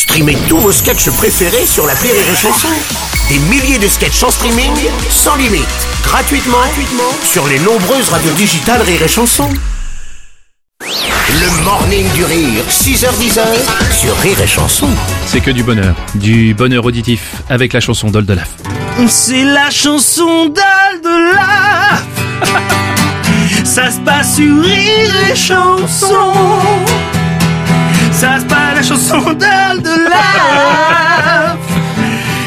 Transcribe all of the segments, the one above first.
Streamez tous vos sketchs préférés sur la Rire et Chanson. Des milliers de sketchs en streaming, sans limite, gratuitement, gratuitement sur les nombreuses radios digitales Rire et Chanson. Le morning du rire, 6h10 sur Rire et Chanson. C'est que du bonheur, du bonheur auditif avec la chanson d'Oldelaf. C'est la chanson d'Aldelaf Ça se passe sur Rire et Chanson Ça se passe la chanson d'Aldelaf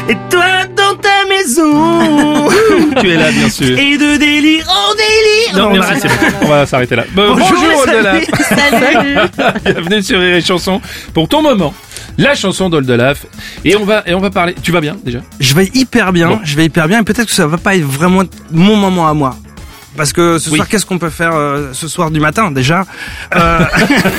Et toi dans ta maison Tu es là, bien sûr. Et de délire en délire Non, on merci, arrête. c'est bon. On va s'arrêter là. Bon, Bonjour, bonjour salut. Oldelaf. Bienvenue sur Rire et Chanson pour ton moment. La chanson d'Oldelaf. Et on va, et on va parler. Tu vas bien, déjà? Je vais hyper bien, Bon. je vais hyper bien et peut-être que ça va pas être vraiment mon moment à moi. Parce que ce Oui. soir, qu'est-ce qu'on peut faire euh, ce soir du matin déjà euh...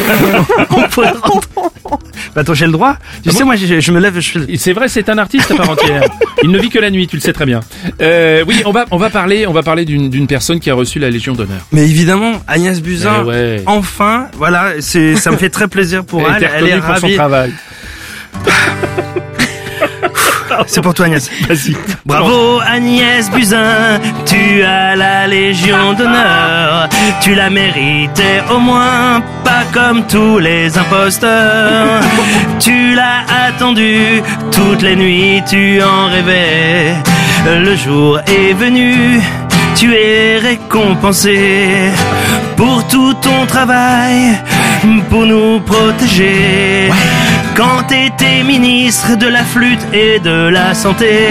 on pourrait rentrer- Bah attends, j'ai le droit. Tu Ah sais, bon moi, je, je me lève, je C'est vrai, c'est un artiste à part entière. Il ne vit que la nuit, tu le sais très bien. Euh, oui, on va, on va parler, on va parler d'une, d'une personne qui a reçu la Légion d'honneur. Mais évidemment, Agnès Buzyn. Eh ouais. Enfin, voilà, c'est, ça me fait très plaisir pour Elle elle. Elle est reconnue pour son ravie. travail. C'est pour toi, Agnès. Vas-y. Bravo Agnès Buzyn, tu as la Légion d'honneur. Tu la méritais au moins, pas comme tous les imposteurs. tu l'as attendu toutes les nuits, tu en rêvais. Le jour est venu, tu es récompensé pour tout ton travail, pour nous protéger. Quand t'étais ministre de la flûte et de la santé,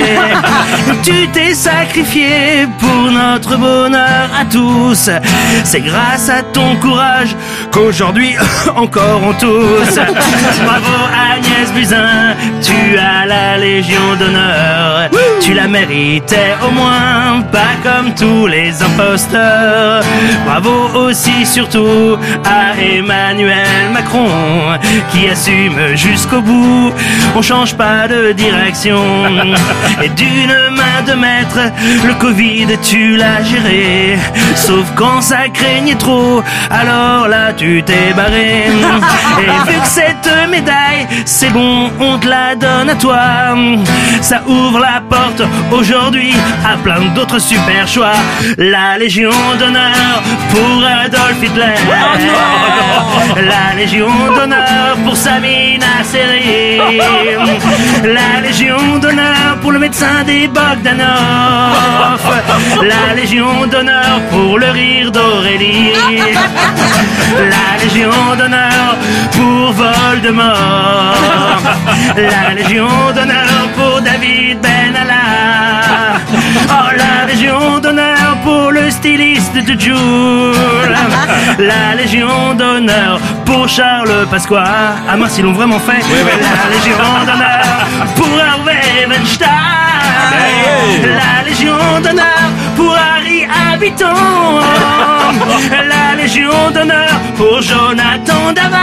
tu t'es sacrifié pour notre bonheur à tous. C'est grâce à ton courage qu'aujourd'hui encore on tous. Bravo Agnès Buzyn, tu as la Légion d'honneur. Tu la méritais au moins, pas comme tous les imposteurs. Bravo aussi surtout à Emmanuel Macron qui assume jusqu'au bout. On change pas de direction. Et d'une main de maître, le Covid tu l'as géré. Sauf quand ça craignait trop, alors là tu t'es barré. Et vu que cette médaille, c'est bon, on te la donne à toi. Ça ouvre la porte aujourd'hui à plein d'autres super choix. La Légion d'honneur pour Adolf Hitler. La Légion d'honneur pour Samina La Légion d'honneur pour le médecin des Bogdanov. La Légion d'honneur pour le rire d'Aurélie. La Légion d'honneur pour Voldemort. La Légion d'honneur pour David Benalla. Oh, la Légion d'honneur pour le styliste de Jules. La Légion d'honneur pour Charles Pasqua. Ah mince, ils l'ont vraiment fait. La Légion d'honneur pour Hervé Weinstein. La Légion d'honneur pour Harry Habitant. La Légion d'honneur pour Jonathan Daval.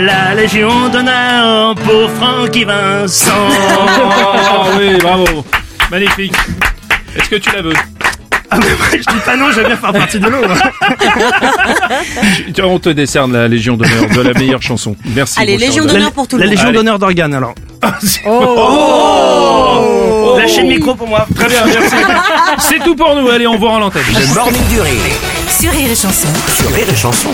La Légion d'honneur pour Francky Vincent. Oh, oui, bravo. Magnifique. Est-ce que tu la veux? Ah mais je dis pas non, j'aime bien faire partie de l'eau. Tu- On te décerne la Légion d'honneur de la meilleure chanson. Merci. Allez, Légion d'honneur pour tout le La monde. Légion Allez. d'honneur d'organes alors. Oh Lâchez le micro pour moi. Très bien, merci. C'est tout pour nous. Allez, on vous rend l'antenne. Le morning du rire Sur Rire et Chanson. sur Rire et Chanson.